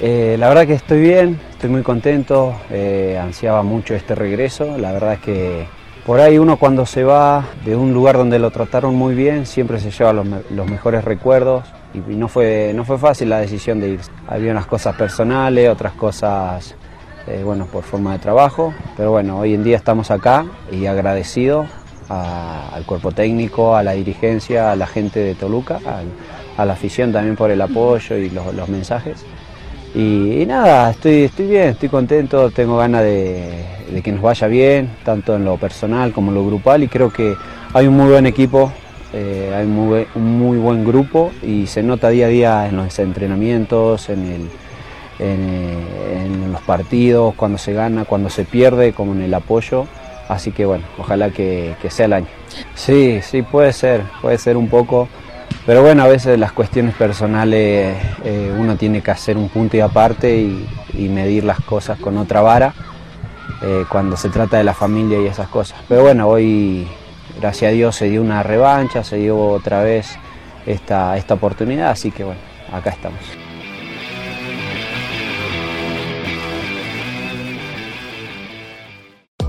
Eh, la verdad que estoy bien, estoy muy contento, eh, ansiaba mucho este regreso, la verdad es que por ahí uno cuando se va de un lugar donde lo trataron muy bien, siempre se lleva los, los mejores recuerdos y, no, fue, no fue fácil la decisión de irse. Había unas cosas personales, otras cosas, eh, bueno, por forma de trabajo, pero bueno, hoy en día estamos acá y agradecido al cuerpo técnico, a la dirigencia, a la gente de Toluca, a la afición también por el apoyo y los- los mensajes. Y, nada, estoy, estoy bien, estoy contento, tengo ganas de, que nos vaya bien, tanto en lo personal como en lo grupal, y creo que hay un muy buen equipo, eh, hay un muy, buen- grupo y se nota día a día en los entrenamientos, en, el, en, en los partidos, cuando se gana, cuando se pierde, como en el apoyo. Así que bueno, ojalá que sea el año. Sí, sí, puede ser, puede ser un poco. Pero bueno, a veces las cuestiones personales eh, uno tiene que hacer un punto y aparte y, medir las cosas con otra vara eh, cuando se trata de la familia y esas cosas. Pero bueno, hoy gracias a Dios se dio una revancha, se dio otra vez esta, esta oportunidad, así que bueno, acá estamos.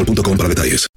boostmobile.com para detalles.